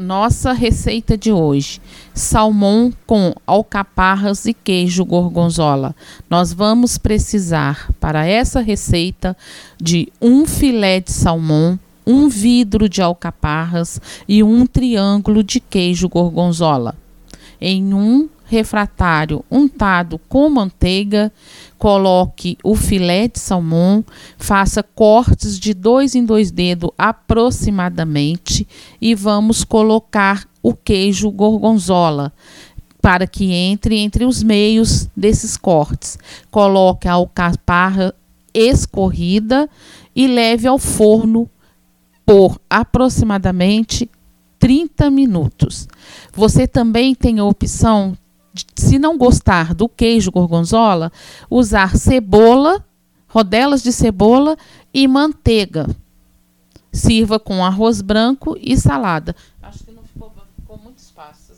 nossa receita de hoje: salmão com alcaparras e queijo gorgonzola. Nós vamos precisar para essa receita de um filé de salmão, um vidro de alcaparras e um triângulo de queijo gorgonzola. Em um refratário untado com manteiga, coloque o filé de salmão, faça cortes de dois em dois dedos aproximadamente e vamos colocar o queijo gorgonzola para que entre entre os meios desses cortes. Coloque a alcaparra escorrida e leve ao forno por aproximadamente 30 minutos. Você também tem a opção se não gostar do queijo gorgonzola, usar cebola, rodelas de cebola e manteiga. Sirva com arroz branco e salada. Acho que não ficou, ficou muito espaço.